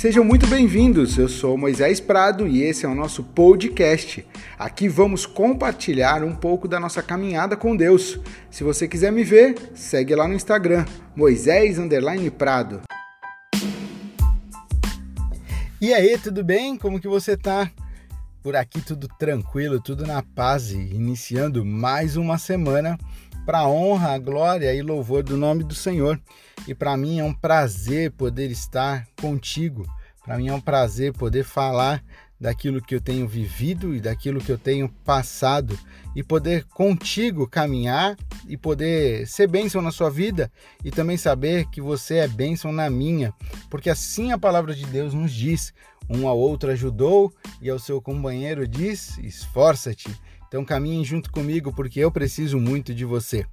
Sejam muito bem-vindos. Eu sou Moisés Prado e esse é o nosso podcast. Aqui vamos compartilhar um pouco da nossa caminhada com Deus. Se você quiser me ver, segue lá no Instagram, Moisés Prado. E aí, tudo bem? Como que você tá? Por aqui tudo tranquilo, tudo na paz, iniciando mais uma semana para honra, glória e louvor do nome do Senhor. E para mim é um prazer poder estar contigo. Para mim é um prazer poder falar daquilo que eu tenho vivido e daquilo que eu tenho passado e poder contigo caminhar e poder ser bênção na sua vida e também saber que você é bênção na minha, porque assim a palavra de Deus nos diz: um ao outro ajudou e ao seu companheiro diz: esforça-te. Então caminhem junto comigo porque eu preciso muito de você.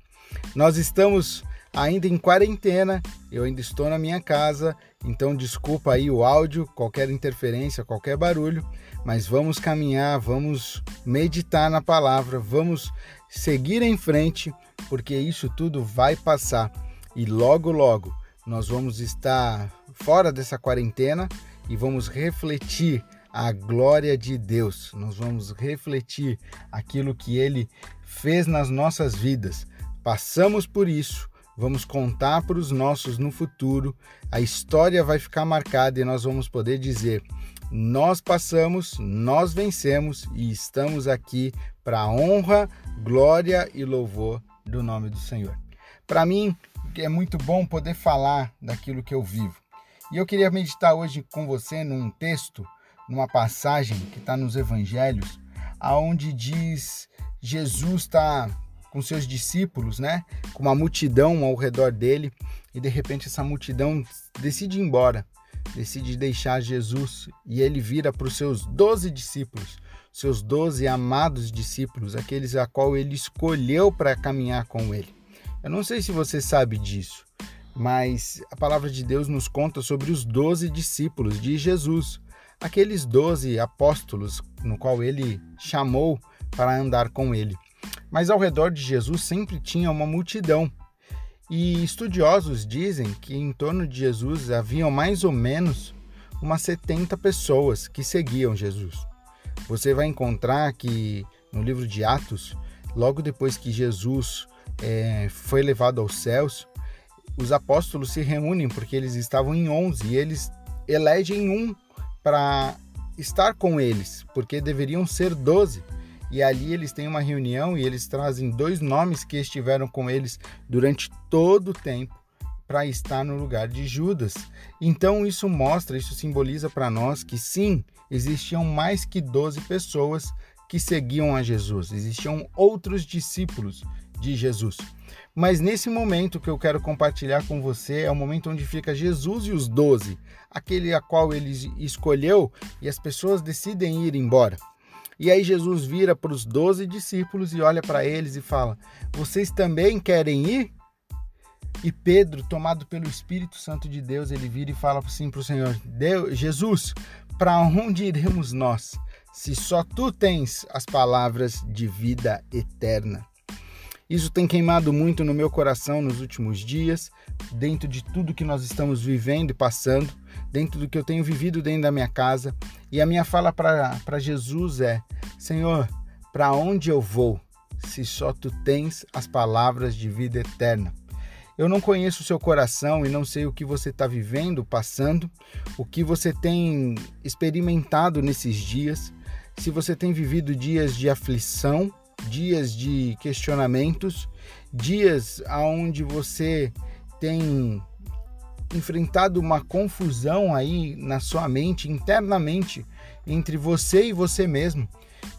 Nós estamos ainda em quarentena, eu ainda estou na minha casa, então desculpa aí o áudio, qualquer interferência, qualquer barulho, mas vamos caminhar, vamos meditar na palavra, vamos seguir em frente, porque isso tudo vai passar e logo logo nós vamos estar fora dessa quarentena e vamos refletir a glória de Deus. Nós vamos refletir aquilo que ele fez nas nossas vidas. Passamos por isso, vamos contar para os nossos no futuro, a história vai ficar marcada e nós vamos poder dizer: nós passamos, nós vencemos e estamos aqui para a honra, glória e louvor do nome do Senhor. Para mim, é muito bom poder falar daquilo que eu vivo. E eu queria meditar hoje com você num texto, numa passagem que está nos evangelhos, aonde diz Jesus está com seus discípulos, né? Com uma multidão ao redor dele e de repente essa multidão decide ir embora, decide deixar Jesus e ele vira para os seus doze discípulos, seus doze amados discípulos, aqueles a qual ele escolheu para caminhar com ele. Eu não sei se você sabe disso, mas a palavra de Deus nos conta sobre os doze discípulos de Jesus, aqueles doze apóstolos no qual ele chamou para andar com ele. Mas ao redor de Jesus sempre tinha uma multidão. E estudiosos dizem que em torno de Jesus haviam mais ou menos umas 70 pessoas que seguiam Jesus. Você vai encontrar que no livro de Atos, logo depois que Jesus é, foi levado aos céus, os apóstolos se reúnem porque eles estavam em 11 e eles elegem um para estar com eles, porque deveriam ser 12 e ali eles têm uma reunião e eles trazem dois nomes que estiveram com eles durante todo o tempo para estar no lugar de Judas. Então isso mostra, isso simboliza para nós que sim, existiam mais que 12 pessoas que seguiam a Jesus, existiam outros discípulos de Jesus. Mas nesse momento que eu quero compartilhar com você é o momento onde fica Jesus e os doze, aquele a qual ele escolheu e as pessoas decidem ir embora. E aí Jesus vira para os doze discípulos e olha para eles e fala: Vocês também querem ir? E Pedro, tomado pelo Espírito Santo de Deus, ele vira e fala assim para o Senhor: Deus, Jesus, para onde iremos nós, se só tu tens as palavras de vida eterna? Isso tem queimado muito no meu coração nos últimos dias, dentro de tudo que nós estamos vivendo e passando, dentro do que eu tenho vivido dentro da minha casa. E a minha fala para Jesus é: Senhor, para onde eu vou se só tu tens as palavras de vida eterna? Eu não conheço o seu coração e não sei o que você está vivendo, passando, o que você tem experimentado nesses dias, se você tem vivido dias de aflição dias de questionamentos, dias onde você tem enfrentado uma confusão aí na sua mente, internamente, entre você e você mesmo.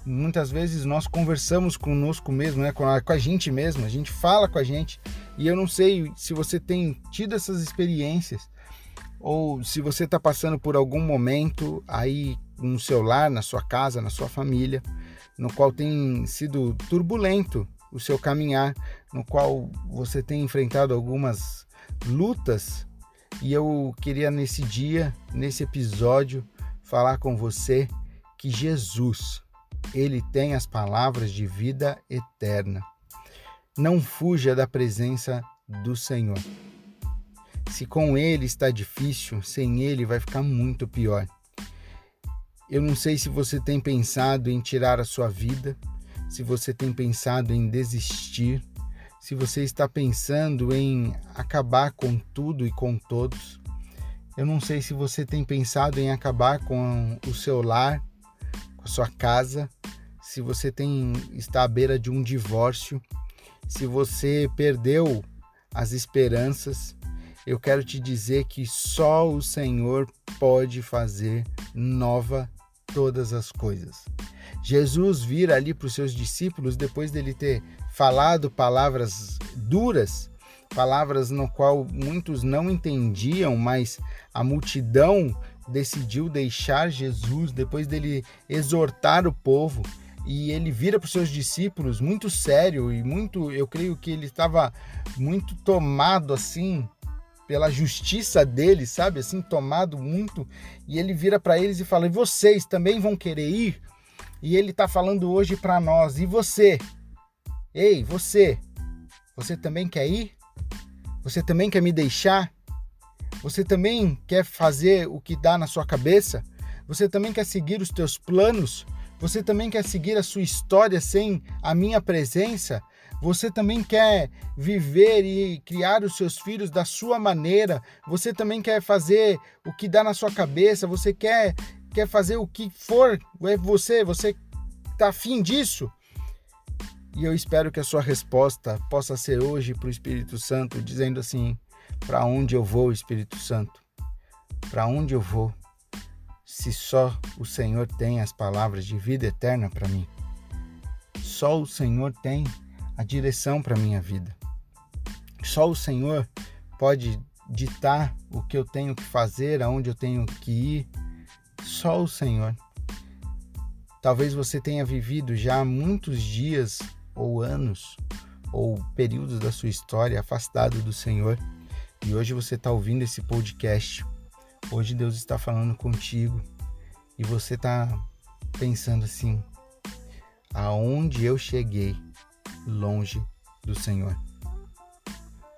Muitas vezes nós conversamos conosco mesmo, né? com, a, com a gente mesmo, a gente fala com a gente, e eu não sei se você tem tido essas experiências ou se você está passando por algum momento aí no seu lar, na sua casa, na sua família, no qual tem sido turbulento o seu caminhar, no qual você tem enfrentado algumas lutas, e eu queria nesse dia, nesse episódio, falar com você que Jesus, ele tem as palavras de vida eterna. Não fuja da presença do Senhor. Se com ele está difícil, sem ele vai ficar muito pior. Eu não sei se você tem pensado em tirar a sua vida, se você tem pensado em desistir, se você está pensando em acabar com tudo e com todos. Eu não sei se você tem pensado em acabar com o seu lar, com a sua casa, se você tem está à beira de um divórcio, se você perdeu as esperanças, eu quero te dizer que só o Senhor pode fazer nova todas as coisas. Jesus vira ali para os seus discípulos depois dele ter falado palavras duras palavras no qual muitos não entendiam, mas a multidão decidiu deixar Jesus depois dele exortar o povo e ele vira para os seus discípulos muito sério e muito, eu creio que ele estava muito tomado assim pela justiça dele, sabe? Assim, tomado muito, e ele vira para eles e fala: "E vocês também vão querer ir?" E ele está falando hoje para nós: "E você? Ei, você? Você também quer ir?" Você também quer me deixar? Você também quer fazer o que dá na sua cabeça? Você também quer seguir os teus planos? Você também quer seguir a sua história sem a minha presença? Você também quer viver e criar os seus filhos da sua maneira? Você também quer fazer o que dá na sua cabeça? Você quer quer fazer o que for? É você, você tá afim disso? E eu espero que a sua resposta possa ser hoje para o Espírito Santo, dizendo assim: Para onde eu vou, Espírito Santo? Para onde eu vou? Se só o Senhor tem as palavras de vida eterna para mim. Só o Senhor tem a direção para minha vida. Só o Senhor pode ditar o que eu tenho que fazer, aonde eu tenho que ir. Só o Senhor. Talvez você tenha vivido já muitos dias ou anos ou períodos da sua história afastado do Senhor e hoje você está ouvindo esse podcast. Hoje Deus está falando contigo e você está pensando assim: aonde eu cheguei longe do Senhor?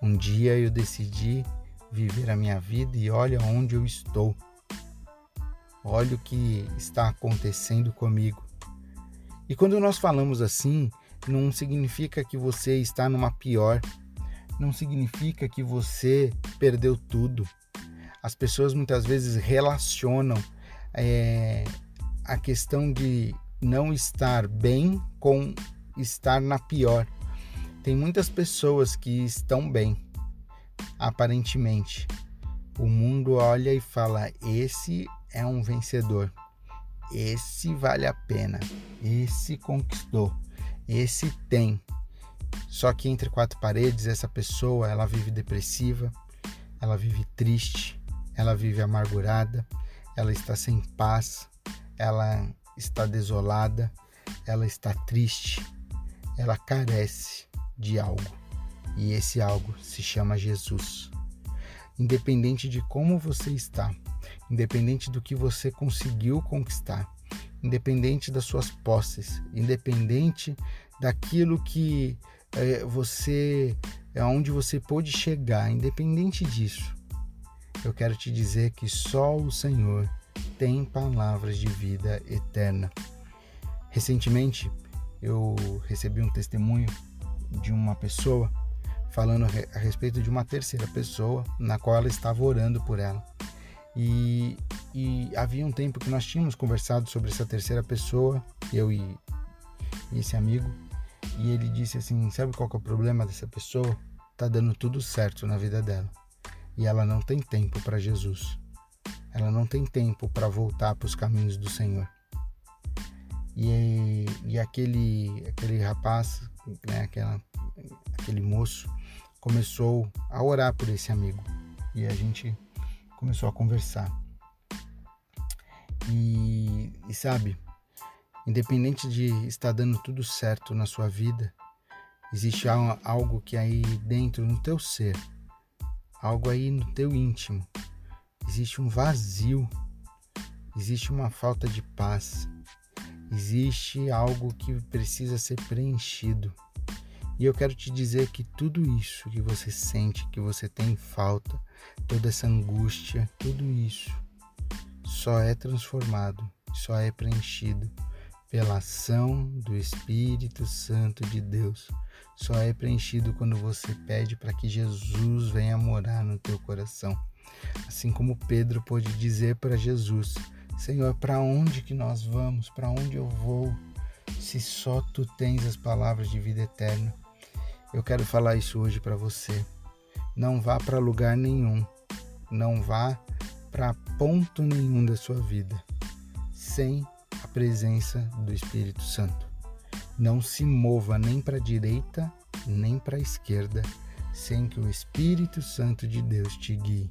Um dia eu decidi viver a minha vida e olha onde eu estou. Olha o que está acontecendo comigo. E quando nós falamos assim, não significa que você está numa pior, não significa que você perdeu tudo. As pessoas muitas vezes relacionam é, a questão de não estar bem com estar na pior. Tem muitas pessoas que estão bem, aparentemente. O mundo olha e fala: esse é um vencedor, esse vale a pena, esse conquistou. Esse tem. Só que entre quatro paredes, essa pessoa, ela vive depressiva, ela vive triste, ela vive amargurada, ela está sem paz, ela está desolada, ela está triste, ela carece de algo. E esse algo se chama Jesus. Independente de como você está, independente do que você conseguiu conquistar, independente das suas posses, independente daquilo que é, você, é onde você pôde chegar, independente disso. Eu quero te dizer que só o Senhor tem palavras de vida eterna. Recentemente eu recebi um testemunho de uma pessoa falando a respeito de uma terceira pessoa na qual ela estava orando por ela. E, e havia um tempo que nós tínhamos conversado sobre essa terceira pessoa, eu e, e esse amigo, e ele disse assim: Sabe qual é o problema dessa pessoa? Tá dando tudo certo na vida dela e ela não tem tempo para Jesus. Ela não tem tempo para voltar para os caminhos do Senhor. E, e aquele, aquele rapaz, né, aquela, aquele moço, começou a orar por esse amigo. E a gente começou a conversar. E, e sabe, independente de estar dando tudo certo na sua vida, existe algo que aí dentro no teu ser, algo aí no teu íntimo, existe um vazio, existe uma falta de paz, existe algo que precisa ser preenchido. E eu quero te dizer que tudo isso que você sente, que você tem falta, toda essa angústia, tudo isso só é transformado, só é preenchido pela ação do Espírito Santo de Deus. Só é preenchido quando você pede para que Jesus venha morar no teu coração. Assim como Pedro pôde dizer para Jesus: Senhor, para onde que nós vamos? Para onde eu vou? Se só tu tens as palavras de vida eterna. Eu quero falar isso hoje para você. Não vá para lugar nenhum, não vá para ponto nenhum da sua vida sem a presença do Espírito Santo. Não se mova nem para a direita nem para a esquerda sem que o Espírito Santo de Deus te guie.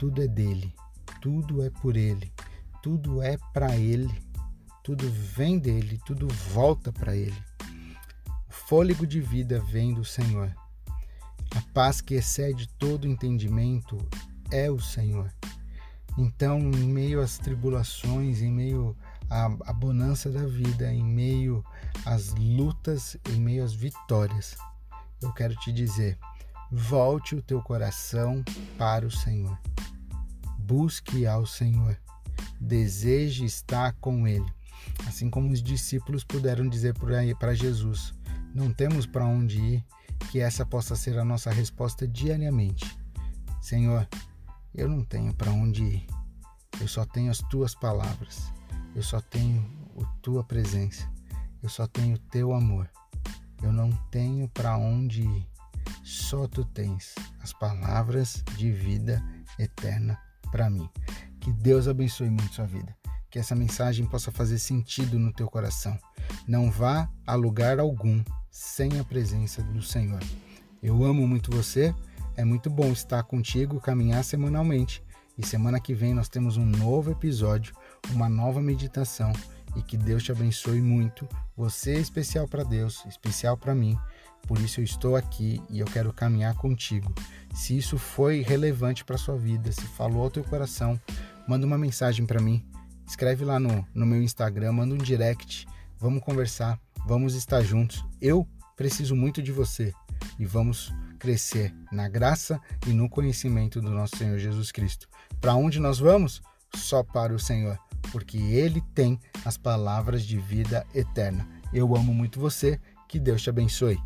Tudo é dele, tudo é por ele, tudo é para ele, tudo vem dele, tudo volta para ele fôlego de vida vem do Senhor. A paz que excede todo entendimento é o Senhor. Então, em meio às tribulações, em meio à, à bonança da vida, em meio às lutas, em meio às vitórias, eu quero te dizer: volte o teu coração para o Senhor. Busque ao Senhor. Deseje estar com Ele. Assim como os discípulos puderam dizer para Jesus: não temos para onde ir, que essa possa ser a nossa resposta diariamente. Senhor, eu não tenho para onde ir. Eu só tenho as tuas palavras. Eu só tenho a tua presença. Eu só tenho o teu amor. Eu não tenho para onde ir. Só tu tens as palavras de vida eterna para mim. Que Deus abençoe muito sua vida. Que essa mensagem possa fazer sentido no teu coração. Não vá a lugar algum sem a presença do Senhor. Eu amo muito você, é muito bom estar contigo, caminhar semanalmente. E semana que vem nós temos um novo episódio, uma nova meditação e que Deus te abençoe muito. Você é especial para Deus, especial para mim. Por isso eu estou aqui e eu quero caminhar contigo. Se isso foi relevante para sua vida, se falou ao teu coração, manda uma mensagem para mim. Escreve lá no, no meu Instagram, manda um direct. Vamos conversar. Vamos estar juntos. Eu preciso muito de você e vamos crescer na graça e no conhecimento do nosso Senhor Jesus Cristo. Para onde nós vamos? Só para o Senhor, porque Ele tem as palavras de vida eterna. Eu amo muito você, que Deus te abençoe.